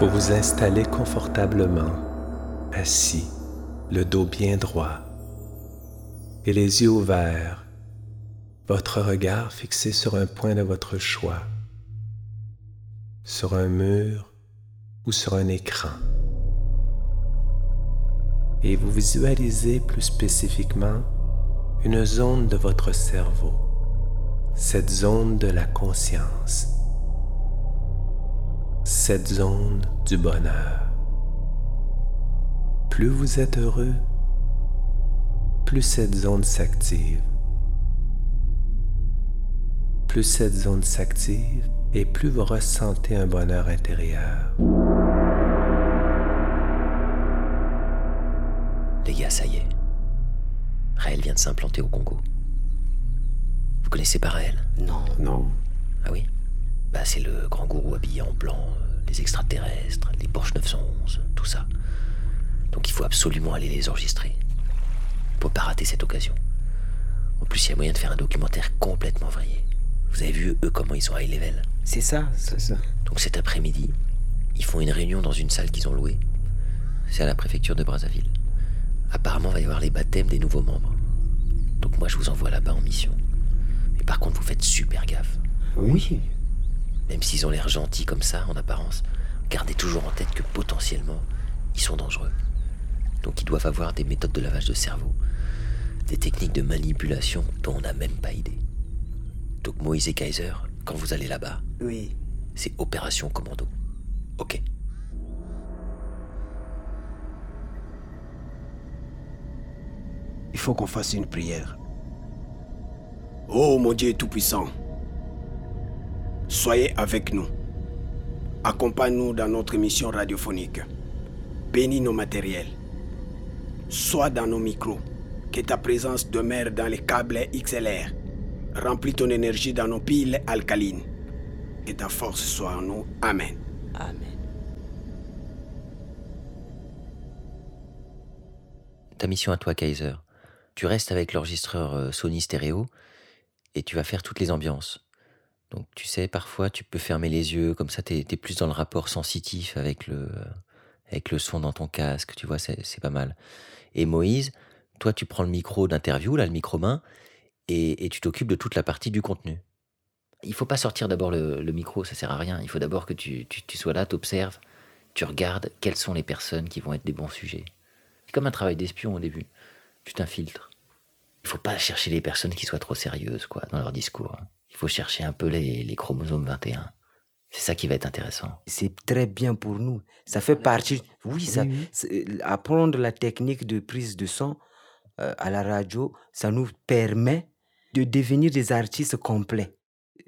Vous vous installez confortablement, assis, le dos bien droit et les yeux ouverts, votre regard fixé sur un point de votre choix, sur un mur ou sur un écran. Et vous visualisez plus spécifiquement une zone de votre cerveau, cette zone de la conscience cette zone du bonheur. Plus vous êtes heureux, plus cette zone s'active. Plus cette zone s'active et plus vous ressentez un bonheur intérieur. Les gars, ça y est. Raël vient de s'implanter au Congo. Vous connaissez pas Raël? Non. Non. Ah oui? Bah, c'est le grand gourou habillé en blanc, euh, les extraterrestres, les Porsche 911, tout ça. Donc il faut absolument aller les enregistrer. Pour pas rater cette occasion. En plus, il y a moyen de faire un documentaire complètement varié. Vous avez vu, eux, comment ils sont high level C'est ça, c'est ça. Donc cet après-midi, ils font une réunion dans une salle qu'ils ont louée. C'est à la préfecture de Brazzaville. Apparemment, il va y avoir les baptêmes des nouveaux membres. Donc moi, je vous envoie là-bas en mission. Mais par contre, vous faites super gaffe. Oui. Même s'ils ont l'air gentils comme ça, en apparence, gardez toujours en tête que potentiellement, ils sont dangereux. Donc ils doivent avoir des méthodes de lavage de cerveau, des techniques de manipulation dont on n'a même pas idée. Donc Moïse et Kaiser, quand vous allez là-bas, Oui. c'est opération commando. Ok. Il faut qu'on fasse une prière. Oh mon Dieu Tout-Puissant, soyez avec nous. Accompagne-nous dans notre mission radiophonique. Bénis nos matériels. Sois dans nos micros. Que ta présence demeure dans les câbles XLR. Remplis ton énergie dans nos piles alcalines. Que ta force soit en nous. Amen. Amen. Ta mission à toi, Kaiser. Tu restes avec l'enregistreur euh, Sony Stéréo et tu vas faire toutes les ambiances. Donc tu sais, parfois tu peux fermer les yeux, comme ça t'es es plus dans le rapport sensitif avec le, avec le son dans ton casque, tu vois, c'est pas mal. Et Moïse, toi tu prends le micro d'interview, là le micro main, et, et tu t'occupes de toute la partie du contenu. Il faut pas sortir d'abord le, micro, ça sert à rien. Il faut d'abord que tu, tu, tu sois là, t'observes, tu regardes quelles sont les personnes qui vont être des bons sujets. C'est comme un travail d'espion au début. Tu t'infiltres. Il faut pas chercher les personnes qui soient trop sérieuses, quoi, dans leur discours. Faut chercher un peu les, les chromosomes 21. C'est ça qui va être intéressant. C'est très bien pour nous. Ça fait partie. Oui, ça, Oui, oui. c'est- apprendre la technique de prise de son euh, à la radio, ça nous permet de devenir des artistes complets.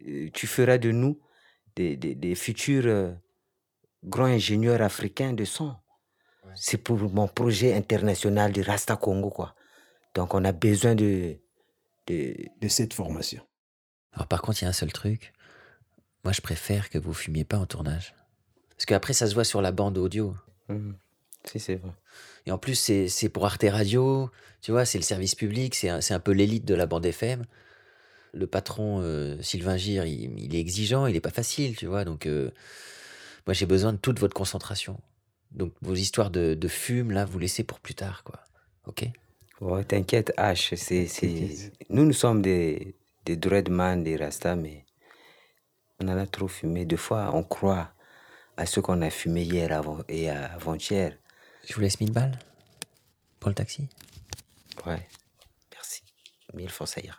Euh, tu feras de nous des, des- des futurs euh, grands ingénieurs africains de son. C'est pour mon projet international de Rasta Congo, quoi. Donc, on a besoin de. de De cette formation. Alors par contre, il y a un seul truc. Moi, je préfère que vous fumiez pas en tournage. Parce qu'après, ça se voit sur la bande audio. Mhm. Si, c'est vrai. Et en plus, c'est c'est pour Arte Radio. Tu vois, c'est le service public. C'est un, c'est un peu l'élite de la bande FM. Le patron, euh, Sylvain Gire, il, il est exigeant. Il est pas facile, tu vois. Donc, euh, moi, j'ai besoin de toute votre concentration. Donc, vos histoires de, de fume, là, vous laissez pour plus tard, quoi. Ok? Ouais, t'inquiète, H. C'est, c'est... Nous, nous sommes des, des dreadman, des rastas, mais on en a trop fumé. Des fois, on croit à ce qu'on a fumé hier avant, et avant-hier. Je vous laisse 1000 balles pour le taxi. Ouais, merci. Mille fois, ça ira.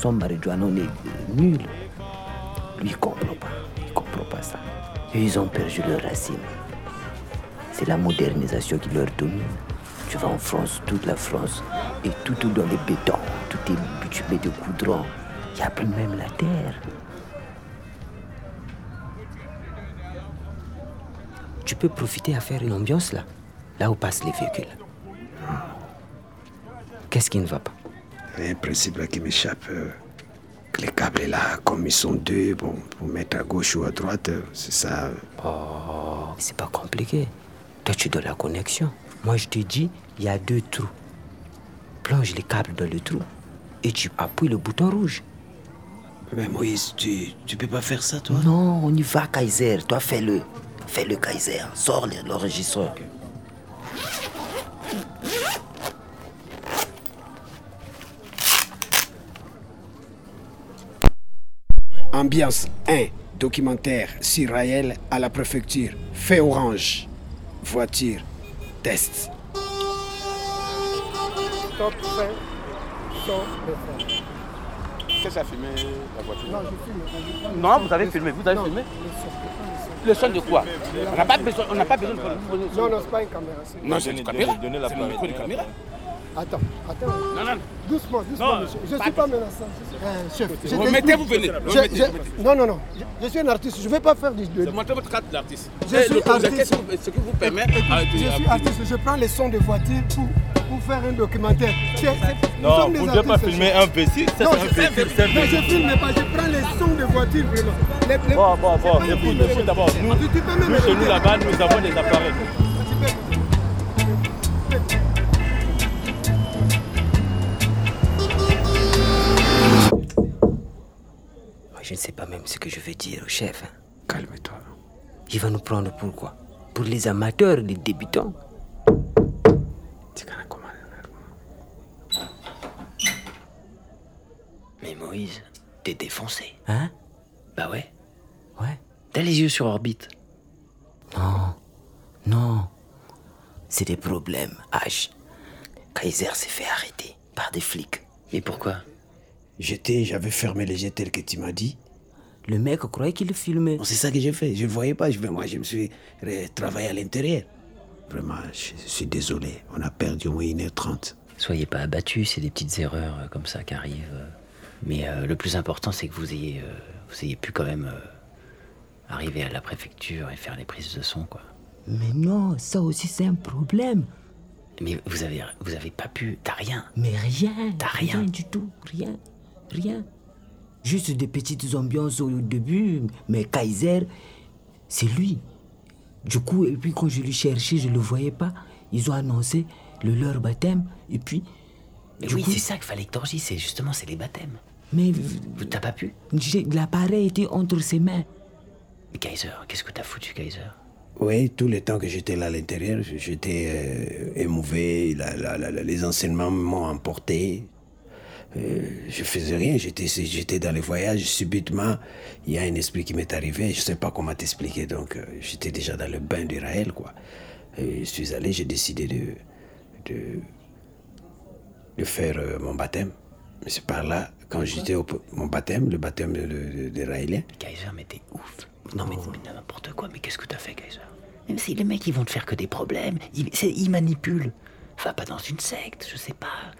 Sans marijuana, est nul. Lui, il comprend pas. Il comprend pas ça. Ils ont perdu leurs racines. C'est la modernisation qui leur domine. Tu vas en France, toute la France, et tout est dans les bétons, tout est bitumé de goudron. Il n'y a plus même la terre. Tu peux profiter à faire une ambiance là, là où passent les véhicules. Qu'est-ce qui ne va pas? Il y a un principe là qui m'échappe. euh, les câbles là, comme ils sont deux, bon, pour mettre à gauche ou à droite, euh, c'est ça. euh. Oh, c'est pas compliqué. Toi, tu dois la connexion. Moi, je te dis, il y a deux trous. Plonge les câbles dans le trou et tu appuies le bouton rouge. Mais Moïse, tu, tu peux pas faire ça, toi? Non, on y va, Kaiser. Toi, fais-le. Fais-le, Kaiser. Sors le- l'enregistreur. Ambiance 1, documentaire sur Raël à la préfecture. Fait orange. Voiture. Test. Refrain. Qu'est-ce que ça a filmé la voiture? Non, je filme. Non, vous avez filmé, vous avez Non, filmé? le son, de quoi? On n'a pas besoin, on n'a pas besoin de. Non, non, c'est pas une caméra. Non, c'est une caméra. donnez la C'est le micro de caméra. Attends, attends. Non, non, Doucement, doucement, Non, monsieur. Je ne suis pas menaçant. Euh, chef, je Remettez, t'explique. vous venez. Je- Remettez, je- remettez. Non, non, non. Je, je suis un artiste. Je ne vais pas faire du. de- Montrez votre carte d'artiste. Je Eh, suis l'autorisation, artiste. qu'est-ce que- ce qui vous permet je suis artiste? Je prends les sons de voiture pour, pour faire un documentaire. Non, vous ne devez pas filmer un ça Non, c'est un je- véhicule, un Non, je véhicule. filme pas. Je prends les sons de voiture, vraiment. Les- les- Bon, bon, bon, écoute, écoute d'abord, nous, nous chez nous là-bas, nous avons des appareils. Je ne sais pas même ce que je vais dire au chef. hein. Calme-toi. Il va nous prendre pour quoi? Pour les amateurs, les débutants Mais Moïse, t'es défoncé. Hein? Bah ouais. Ouais. T'as les yeux sur orbite. Non, non. C'est des problèmes, H. Kaiser s'est fait arrêter par des flics. Mais pourquoi? J'étais, j'avais fermé les yeux tel que tu m'as dit. Le mec croyait qu'il le filmait. Bon, C'est ça que j'ai fait. Je ne voyais pas. Je, moi, je me suis travaillé à l'intérieur. Vraiment, je, je suis désolé. On a perdu au moins 1h30. Soyez pas abattus, c'est des petites erreurs euh, comme ça qui arrivent. euh. Mais euh, le plus important, c'est que vous ayez, euh, vous ayez pu quand même euh, arriver à la préfecture et faire les prises de son, quoi. Mais non, ça aussi c'est un problème. Mais vous avez, vous avez pas pu, t'as rien. Mais rien. T'as rien. du tout. Rien. Rien. Juste des petites ambiances au début. Mais Kaiser, c'est lui. Du coup, et puis quand je le cherchais, je le voyais pas. Ils ont annoncé le leur baptême. Et puis. Mais du oui, c'est ça qu'il fallait que t'enregistres, c'est justement, c'est les baptêmes. Mais Vous t'as pas pu? j'ai- l'appareil était entre ses mains. Mais Kaiser, qu'est-ce que t'as foutu, Kaiser? Oui, tout le temps que j'étais là à l'intérieur, j'étais euh, émouvé. la- la- la- la- les enseignements m'ont emporté. Euh, je faisais rien. J'étais, j'étais dans les voyages. Subitement, il y a un esprit qui m'est arrivé. Je sais pas comment t'expliquer. Donc, euh, j'étais déjà dans le bain d'Israël, quoi. Et je suis allé. J'ai décidé de, de, de faire euh, mon baptême. Mais c'est par là, quand j'étais au mon baptême, le baptême d'Israélien. Kaiser, mais t'es ouf. Non, mais, mais n'importe quoi, mais qu'est-ce que t'as fait, Kaiser? Même si les mecs, ils vont te faire que des problèmes, ils, manipulent. Va pas dans une secte, je sais pas.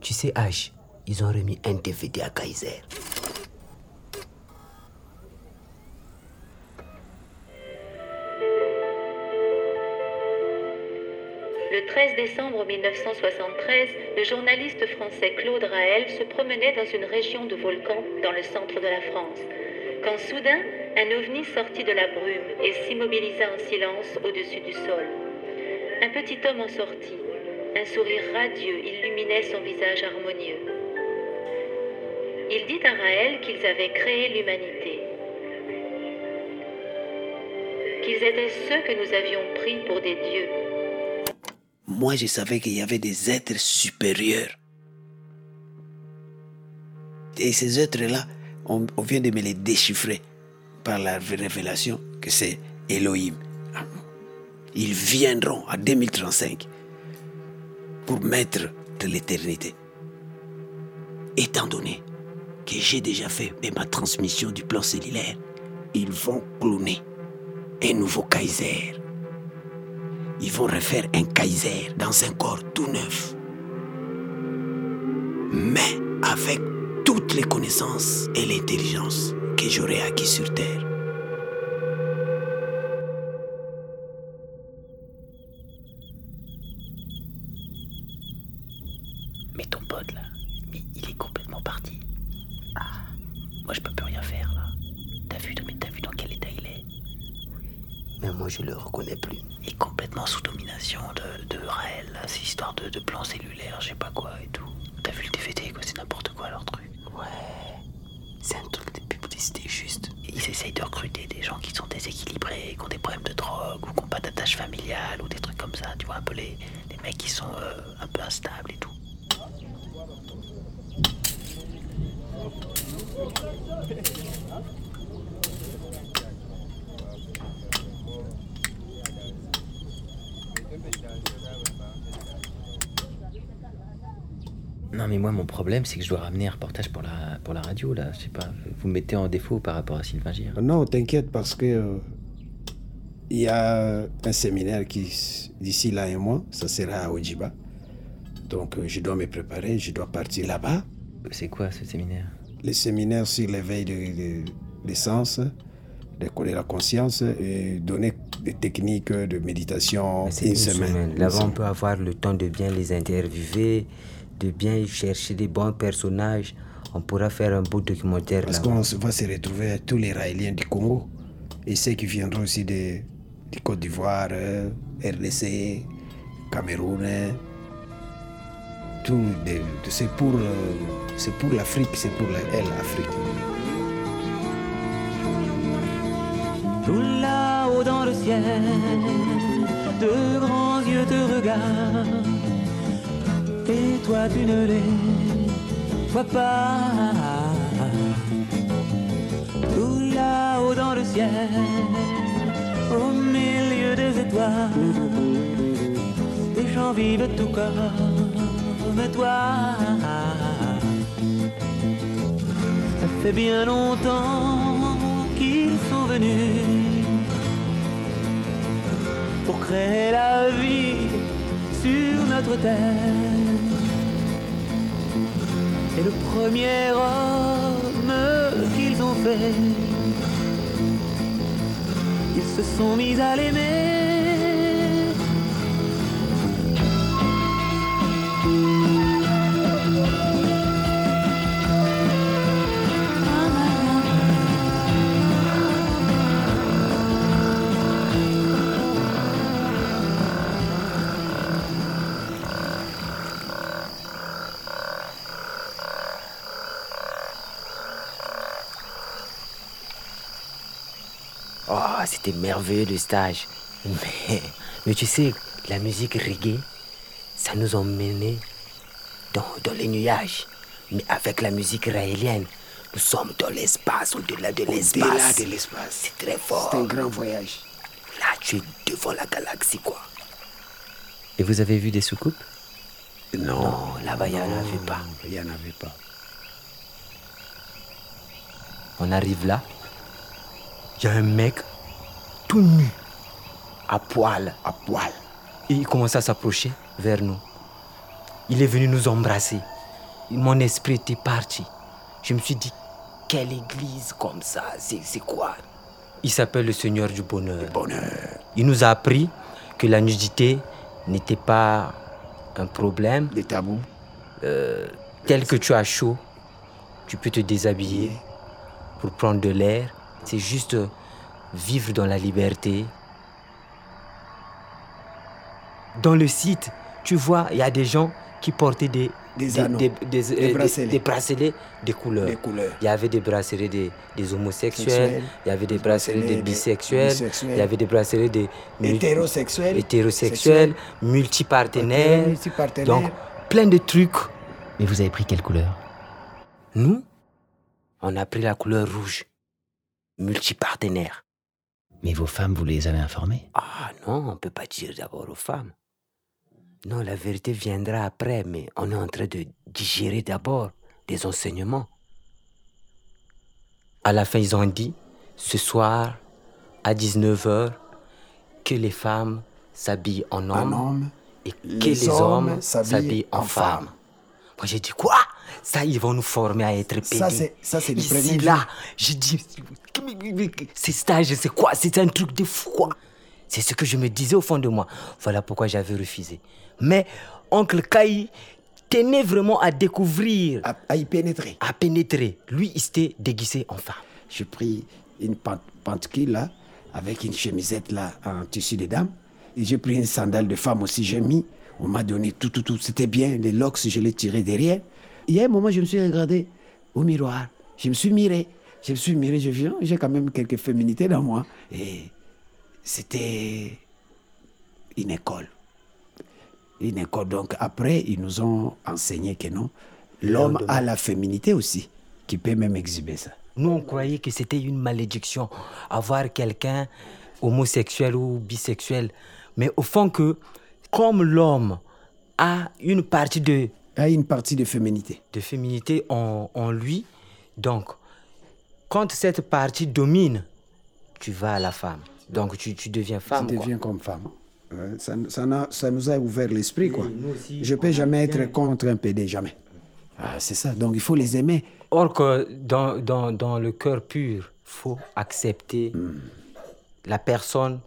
Tu sais, H, ils ont remis un Kaiser. Le 13 décembre 1973, le journaliste français Claude Raël se promenait dans une région de volcans dans le centre de la France, quand soudain, un ovni sortit de la brume et s'immobilisa en silence au-dessus du sol. Un petit homme en sortit. Un sourire radieux illuminait son visage harmonieux. Il dit à Raël qu'ils avaient créé l'humanité, qu'ils étaient ceux que nous avions pris pour des dieux. Moi, je savais qu'il y avait des êtres supérieurs. Et ces êtres-là, on, vient de me les déchiffrer par la révélation que c'est Elohim. Ils viendront en 2035 pour mettre de l'éternité. Étant donné j'ai déjà fait ma transmission du plan cellulaire, ils vont cloner un nouveau Kaiser. ils vont refaire un Kaiser dans un corps tout neuf. Mais avec toutes les connaissances et l'intelligence que j'aurai acquis sur Terre. Mais ton pote là, il est complètement parti. Moi je peux plus rien faire là. T'as vu, t'as vu dans quel état il est? Mais moi, je le reconnais plus. Il est complètement sous domination de, de Raël, là, ces histoires de, de plans cellulaires, je sais pas quoi et tout. T'as vu le DVD quoi, c'est n'importe quoi leur truc. Ouais, c'est un truc de publicité juste. Ils essayent de recruter des gens qui sont déséquilibrés, qui ont des problèmes de drogue, ou qui n'ont pas d'attache familiale, ou des trucs comme ça, tu vois, un peu les, les mecs qui sont euh, un peu instables et tout. Non mais moi mon problème c'est que je dois ramener un reportage pour la, pour la radio là, je sais pas, vous me mettez en défaut par rapport à Sylvain Gire. Non, t'inquiète parce que euh, il y a un séminaire qui, d'ici là un mois, ça sera à Ojiba. Donc euh, je dois me préparer, je dois partir là-bas. C'est quoi ce séminaire? Les séminaires sur l'éveil de, de- des sens, de, de la conscience et donner des techniques de méditation C'est une, une semaine. semaine. Là-bas, on peut avoir le temps de bien les interviewer, de bien chercher des bons personnages. On pourra faire un beau documentaire Parce qu'on va se retrouver tous les Raéliens du Congo et ceux qui viendront aussi de, de Côte d'Ivoire, euh, RDC, Cameroun. hein. Tout, de- de- c'est pour, euh, c'est pour l'Afrique, c'est pour la, elle, l'Afrique. Tout là-haut dans le ciel, de grands yeux te regardent. Et toi tu ne les vois pas. Tout là-haut dans le ciel, au milieu des étoiles, des gens vivent tout comme toi. Ça fait bien longtemps qu'ils sont venus pour créer la vie sur notre terre. C'est le premier homme qu'ils ont fait. Ils se sont mis à l'aimer. C'était merveilleux le stage. Mais, mais tu sais, la musique reggae, ça nous emmenait dans, dans les nuages. Mais avec la musique raélienne, nous sommes dans l'espace, au-delà de l'espace. Au-delà de l'espace. C'est très fort. C'est un grand voyage. Là, tu es devant la galaxie, quoi. Et vous avez vu des soucoupes? Non, Non, là-bas, il n'y en avait pas. Il n'y en avait pas. On arrive là, il y a un mec tout nu, à poil, À poil. et il commence à s'approcher vers nous. Il est venu nous embrasser. Mon esprit était parti. Je me suis dit, quelle église comme ça, c'est quoi? Il s'appelle le Seigneur du Bonheur. Bonheur. Il nous a appris que la nudité n'était pas un problème. Des tabous. Tel que tu as chaud, tu peux te déshabiller pour prendre de l'air. C'est juste euh, vivre dans la liberté. Dans le site, tu vois, il y a des gens qui portaient des, Des des, anneaux, des- des des- euh, bracelets. des bracelets de couleurs. Des couleurs. Il y avait des bracelets des, homosexuels, Sexuels, il y avait des bracelets des bisexuels, il y avait des bracelets des Hétérosexuels. hétérosexuels, multipartenaires. Multipartenaires. Donc, plein de trucs. Mais vous avez pris quelle couleur? Nous, on a pris la couleur rouge. Multipartenaire. Mais vos femmes, vous les avez informées? Ah non, on ne peut pas dire d'abord aux femmes. Non, la vérité viendra après, mais on est en train de digérer d'abord des enseignements. À la fin, ils ont dit, ce soir, à 19h, que les femmes s'habillent en En homme, homme, et que les les, hommes hommes s'habillent en en femmes. femmes. Moi j'ai dit quoi? Ça, ils vont nous former à être pédés. Ça, c'est- ça, c'est Ici, là, j'ai dit, ces stages, c'est quoi? C'est un truc de fou, quoi. C'est ce que je me disais au fond de moi. Voilà pourquoi j'avais refusé. Mais oncle Kai tenait vraiment à découvrir. À, y pénétrer. À pénétrer. Lui, il s'était déguisé en femme. J'ai pris une pant- pantoufle là, avec une chemisette là, en tissu de dame. Et j'ai pris une sandale de femme aussi, j'ai mis. On m'a donné tout, tout, tout. C'était bien. Les locks, je les tiré derrière. Il y a un moment, je me suis regardé au miroir. Je me suis miré. Je me suis miré, je viens, j'ai quand même quelques féminités dans moi. Et c'était une école. Une école. Donc après, ils nous ont enseigné que non, l'homme a la féminité aussi, qui peut même exhiber ça. Nous, on croyait que c'était une malédiction, avoir quelqu'un homosexuel ou bisexuel. Mais au fond que, comme l'homme a une partie de... A une partie de féminité. De féminité en, en lui, donc, quand cette partie domine, tu vas à la femme. Donc, tu, tu deviens femme. Tu quoi. deviens comme femme. Ça, ça, nous a ouvert l'esprit, quoi. aussi, Je peux jamais bien- être contre un PD, jamais. Ah, c'est ça. Donc il faut les aimer. Or que dans, dans, dans le cœur pur, faut accepter Hmm. la personne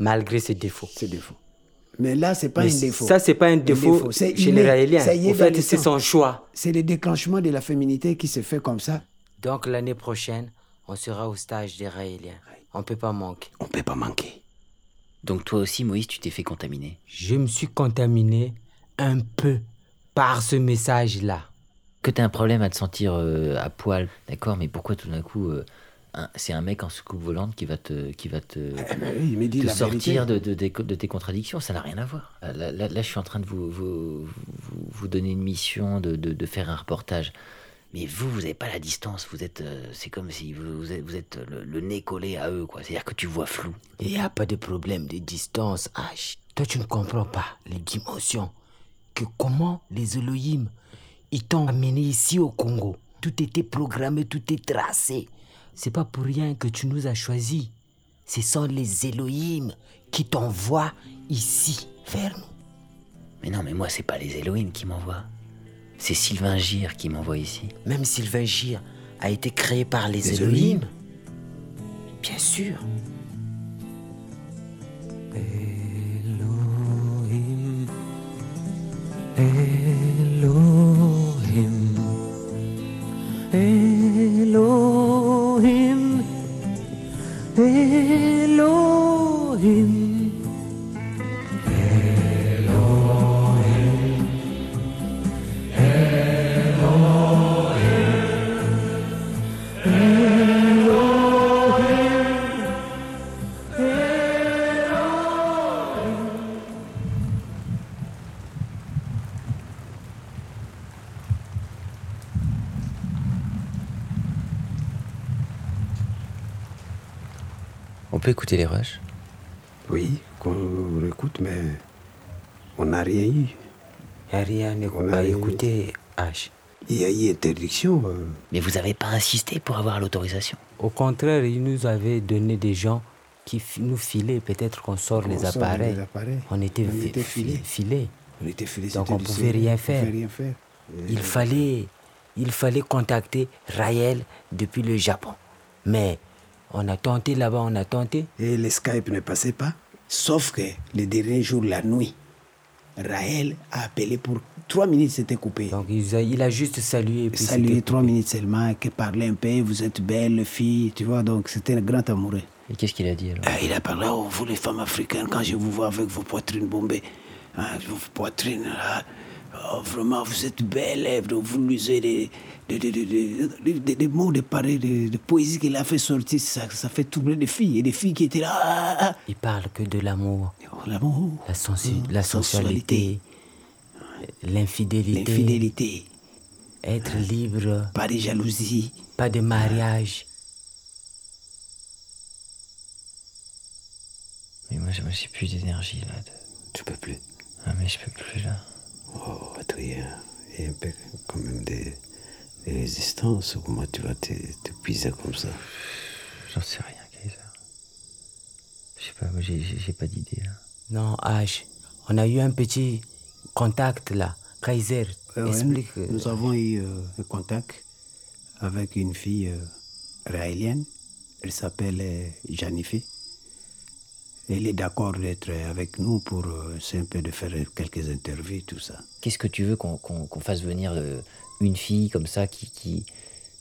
malgré ses défauts. Ses défauts. Mais là, c'est pas Mais un défaut. ça, c'est pas un défaut C'est chez les Raéliens. Ça y est En fait, c'est son choix. C'est le déclenchement de la féminité qui se fait comme ça. Donc l'année prochaine, on sera au stage des Raéliens. On peut pas manquer. On peut pas manquer. Donc toi aussi, Moïse, tu t'es fait contaminer. Je me suis contaminé un peu par ce message-là. Que t'as un problème à te sentir euh, à poil, d'accord, mais pourquoi tout d'un coup, euh, c'est un mec en soucoupe volante qui va te, qui va te, me dit te sortir de, tes- de tes contradictions Ça n'a rien à voir. Là, là- là, je suis en train de vous, vous, vous, vous donner une mission de, faire un reportage. Mais vous, vous n'avez pas la distance. Vous êtes, euh, c'est comme si vous, vous êtes, vous êtes le, le nez collé à eux, quoi. C'est-à-dire que tu vois flou. Il n'y a pas de problème de distance, H. Toi, tu ne comprends pas les dimensions. Que comment les Elohim, ils t'ont amené ici au Congo. Tout était programmé, tout est tracé. C'est pas pour rien que tu nous as choisis. Ce sont les Elohim qui t'envoient ici, vers nous. Mais non, mais moi, c'est pas les Elohim qui m'envoient. C'est Sylvain Gire qui m'envoie ici. Même Sylvain Gire a été créé par les, Les Elohim. Elohim. Bien sûr. Elohim, Elohim, Elohim, peut écouter les rushs? Oui, qu'on écoute, mais on n'a rien eu. Il n'y a rien On a à rien eu. écouter, H. Il y a eu interdiction. euh, Mais vous n'avez pas insisté pour avoir l'autorisation? Au contraire, il nous avait donné des gens qui nous filaient. Peut-être qu'on sort les sort appareils. les appareils. On était, On fi- était fi- filés. filés. On était filés, Donc on pouvait rien faire. pouvait rien faire. Il fallait, il fallait contacter Raël depuis le Japon. Mais on a tenté là-bas, on a tenté. Et le Skype ne passait pas. Sauf que le dernier jour, la nuit, Raël a appelé pour trois minutes, c'était coupé. Donc il a, il a juste salué. et puis Salué trois minutes seulement, qui parlait un peu, vous êtes belle fille, tu vois, donc c'était un grand amoureux. Et qu'est-ce qu'il a dit alors Euh, il a parlé, oh, vous les femmes africaines, quand je vous vois avec vos poitrines bombées, hein, vos poitrines là, oh, vraiment, vous êtes belles, vous lisez des, des, des, des, des- des- des- des mots de pareil, de, de poésie qu'il a fait sortir, ça, ça fait tourner des filles, et des filles qui étaient là, ah, ah, Il parle que de l'amour. l'amour, La, sensu- la sensualité. L'infidélité. l'infidélité, Être libre. pas de jalousie. Pas de mariage. Mais moi, moi, j'ai plus d'énergie là. de- Tu peux plus. Ah, mais je peux plus là. Oh, Adrien, il y a un peu quand même des, des résistances. Comment tu vas te, te puiser comme ça? J'en sais rien, Kaiser. Je sais pas, moi, j'ai- pas d'idée là. Non, H, on a eu un petit contact là. Kaiser, ouais, explique. euh, Nous avons eu euh, un contact avec une fille euh, raélienne. Elle s'appelle euh, Janifi. Elle est d'accord d'être avec nous pour euh, c'est un peu de faire quelques interviews, tout ça. Qu'est-ce que tu veux qu'on qu'on- qu'on fasse venir euh, une fille comme ça qui, qui,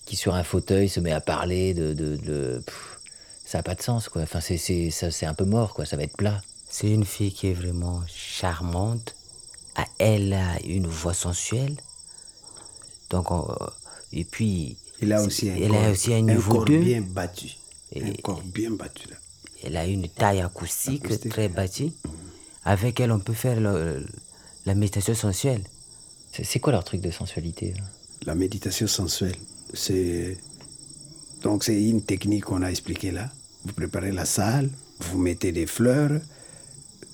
qui sur un fauteuil se met à parler de... de, de- pff, ça n'a pas de sens, quoi. Enfin, c'est- c'est ça- c'est un peu mort, quoi. Ça va être plat. C'est une fille qui est vraiment charmante. Ah, Elle a une voix sensuelle. Donc, on- et puis. Il a aussi un elle corps, a aussi un un niveau corps 2. bien battu. Et- un corps bien battu. Là. Elle a une taille acoustique, Acoustique. très bâtie. Avec elle, on peut faire le- la méditation sensuelle. C'est c'est quoi leur truc de sensualité La méditation sensuelle, c'est donc c'est une technique qu'on a expliquée là. Vous préparez la salle, vous mettez des fleurs,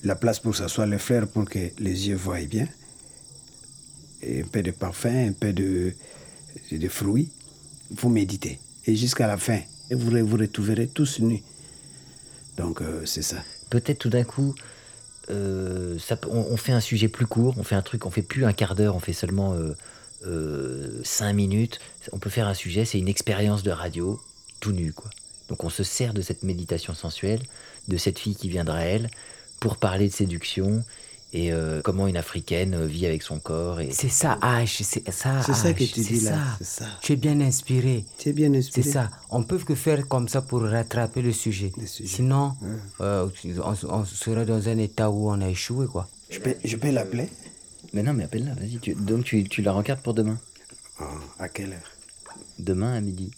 la place pour s'asseoir les fleurs pour que les yeux voient bien, et un peu de parfum, un peu de, de fruits. Vous méditez et jusqu'à la fin, et vous vous retrouverez tous nus. Donc euh, c'est ça. Peut-être tout d'un coup, euh, on, fait un sujet plus court, on fait un truc, on fait plus un quart d'heure, on fait seulement euh, cinq minutes. On peut faire un sujet, c'est une expérience de radio, tout nu, quoi. Donc on se sert de cette méditation sensuelle, de cette fille qui viendra à elle, pour parler de séduction et euh, comment une africaine euh, vit avec son corps. Et... C'est ça, H. C'est ça, C'est ça que tu c'est dis là, ça. c'est ça. Tu es bien inspiré. Tu es bien inspiré. C'est ça. On peut que faire comme ça pour rattraper le sujet. Sinon, euh, on, on sera dans un état où on a échoué, quoi. Je peux, je peux l'appeler? Mais non, mais appelle-la, vas-y. tu- donc tu, tu la regardes pour demain? Ah, À quelle heure? Demain à midi.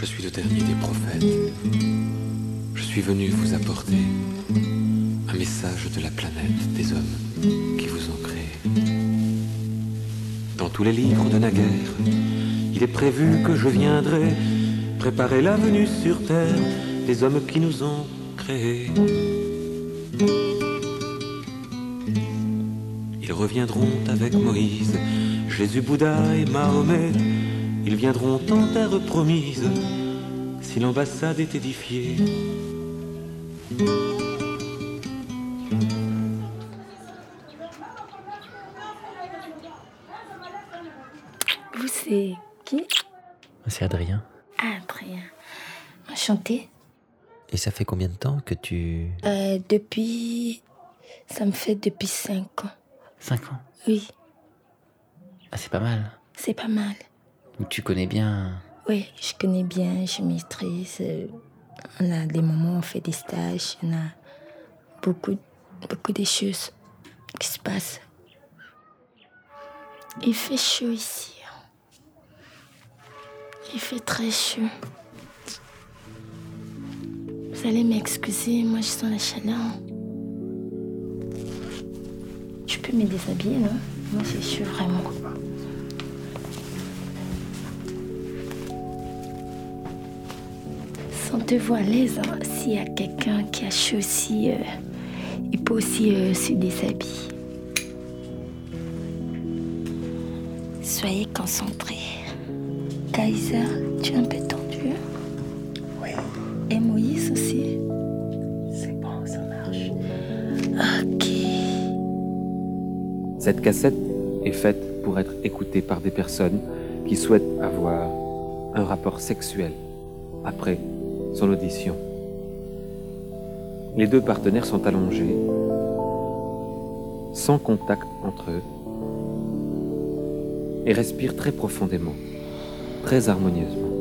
Je suis le dernier des prophètes. Je suis venu vous apporter un message de la planète des hommes qui vous ont créé. Dans tous les livres de naguère, il est prévu que je viendrai préparer la venue sur terre des hommes qui nous ont créés. Ils reviendront avec Moïse, Jésus, Bouddha et Mahomet. Ils viendront en terre promise si l'ambassade est édifiée. Vous, c'est qui? C'est Adrien. Adrien. Enchanté. Et ça fait combien de temps que tu... Euh, depuis. Ça me fait depuis 5 ans. 5 ans Oui, Ah, c'est pas mal. c'est pas mal. Tu connais bien... Oui, je connais bien, je maîtrise. euh, On a des moments on fait des stages, on a beaucoup, beaucoup de choses qui se passent. Il fait chaud ici. Il fait très chaud. Vous allez m'excuser, moi je sens la chaleur. Tu peux me déshabiller, non? Moi j'ai chaud vraiment. Sentez-vous à l'aise. hein. S'il y a quelqu'un qui a chaud aussi, euh, il peut aussi euh, se déshabiller. Soyez concentrés. Kaiser, tu es un peu tendu. Oui. Et Moïse aussi. C'est bon, ça marche. Ok. Cette cassette est faite pour être écoutée par des personnes qui souhaitent avoir un rapport sexuel après son audition. Les deux partenaires sont allongés, sans contact entre eux, et respirent très profondément, très harmonieusement.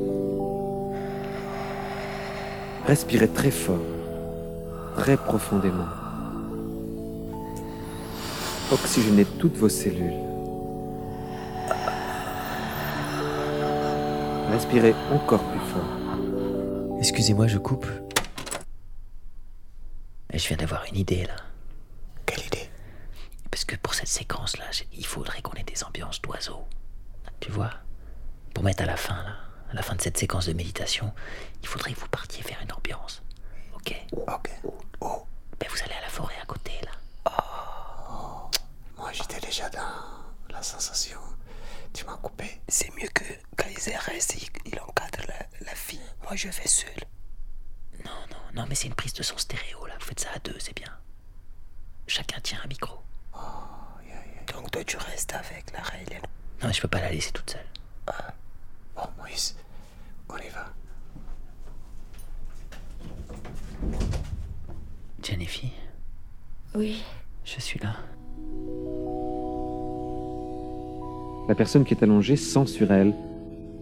Respirez très fort, très profondément. Oxygénez toutes vos cellules. Respirez encore plus. Excusez-moi, je coupe. Je viens d'avoir une idée là. Quelle idée? Parce que pour cette séquence là, il faudrait qu'on ait des ambiances d'oiseaux. Tu vois? Pour mettre à la fin là, à la fin de cette séquence de méditation, il faudrait que vous partiez faire une ambiance. Ok? Ok. Oh. Ben vous allez à la forêt à côté là. Moi, j'étais déjà dans la sensation Tu m'as coupé. C'est mieux que Kaiser reste, il, il encadre la, la fille. Moi, je vais seul. Non, non, non, mais c'est une prise de son stéréo, là. Vous faites ça à deux, c'est bien. Chacun tient un micro. Donc, toi, tu restes avec la Raélienne. Non, mais je peux pas la laisser toute seule. Bon, Moïse, on y va. Jennifer, Oui. je suis là. La personne qui est allongée sent sur elle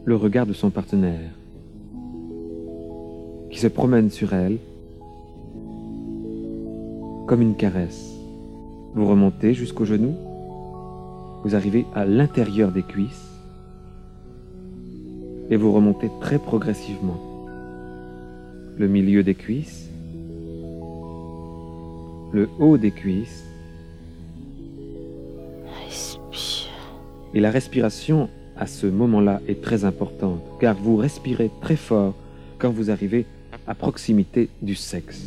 le regard de son partenaire, qui se promène sur elle comme une caresse. Vous remontez jusqu'au genou, vous arrivez à l'intérieur des cuisses et vous remontez très progressivement. Le milieu des cuisses, le haut des cuisses, Et la respiration, à ce moment-là, est très importante, car vous respirez très fort quand vous arrivez à proximité du sexe.